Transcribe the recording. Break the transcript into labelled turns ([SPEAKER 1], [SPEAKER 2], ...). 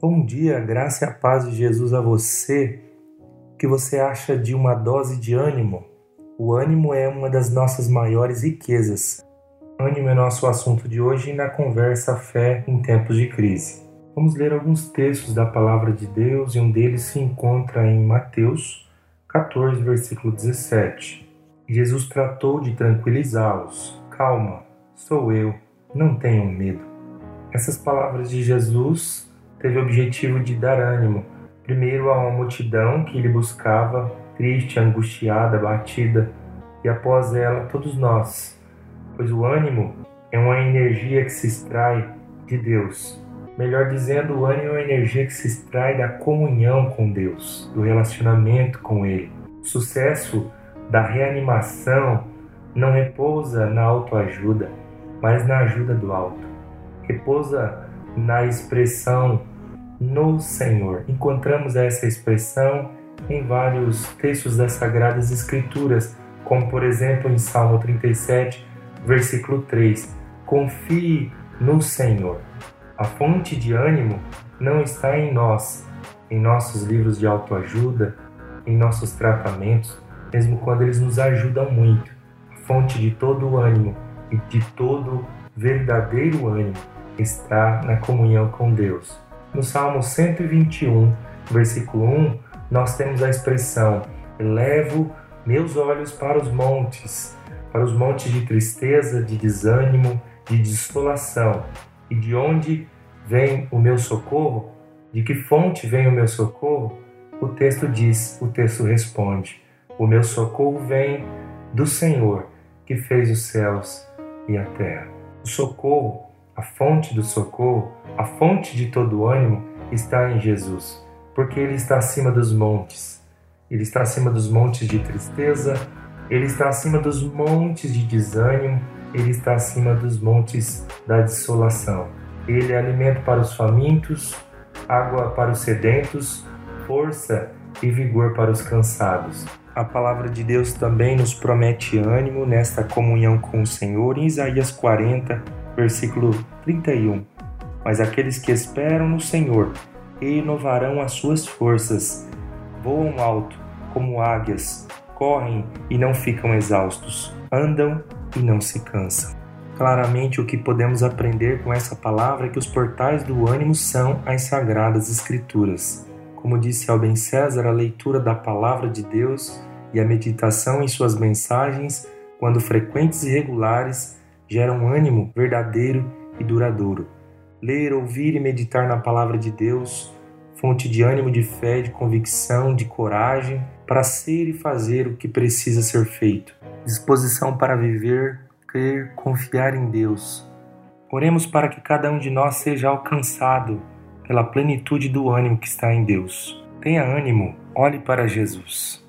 [SPEAKER 1] Bom dia, graça e a paz de Jesus a você. O que você acha de uma dose de ânimo? O ânimo é uma das nossas maiores riquezas. Ânimo é nosso assunto de hoje na conversa Fé em Tempos de Crise. Vamos ler alguns textos da Palavra de Deus e um deles se encontra em Mateus 14, versículo 17. Jesus tratou de tranquilizá-los. Calma, sou eu, não tenham medo. Essas palavras de Jesus teve o objetivo de dar ânimo, primeiro a uma multidão que ele buscava, triste, angustiada, batida, e após ela todos nós, pois o ânimo é uma energia que se extrai de Deus. Melhor dizendo, o ânimo é uma energia que se extrai da comunhão com Deus, do relacionamento com Ele. O sucesso da reanimação não repousa na autoajuda, mas na ajuda do alto. Repousa na expressão no Senhor. Encontramos essa expressão em vários textos das Sagradas Escrituras, como por exemplo em Salmo 37, versículo 3. Confie no Senhor. A fonte de ânimo não está em nós, em nossos livros de autoajuda, em nossos tratamentos, mesmo quando eles nos ajudam muito. A fonte de todo o ânimo e de todo verdadeiro ânimo está na comunhão com Deus. No Salmo 121, versículo 1, nós temos a expressão: Elevo meus olhos para os montes, para os montes de tristeza, de desânimo, de desolação. E de onde vem o meu socorro? De que fonte vem o meu socorro? O texto diz, o texto responde: O meu socorro vem do Senhor, que fez os céus e a terra. O socorro a fonte do socorro, a fonte de todo ânimo está em Jesus, porque Ele está acima dos montes. Ele está acima dos montes de tristeza, Ele está acima dos montes de desânimo, Ele está acima dos montes da desolação. Ele é alimento para os famintos, água para os sedentos, força e vigor para os cansados. A palavra de Deus também nos promete ânimo nesta comunhão com o Senhor em Isaías 40, versículo 31. Mas aqueles que esperam no Senhor renovarão as suas forças, voam alto como águias, correm e não ficam exaustos, andam e não se cansam. Claramente, o que podemos aprender com essa palavra é que os portais do ânimo são as sagradas Escrituras. Como disse Albem César, a leitura da palavra de Deus e a meditação em suas mensagens, quando frequentes e regulares, gera um ânimo verdadeiro e duradouro. Ler, ouvir e meditar na palavra de Deus, fonte de ânimo, de fé, de convicção, de coragem, para ser e fazer o que precisa ser feito. Disposição para viver, crer, confiar em Deus. Oremos para que cada um de nós seja alcançado pela plenitude do ânimo que está em Deus. Tenha ânimo, olhe para Jesus.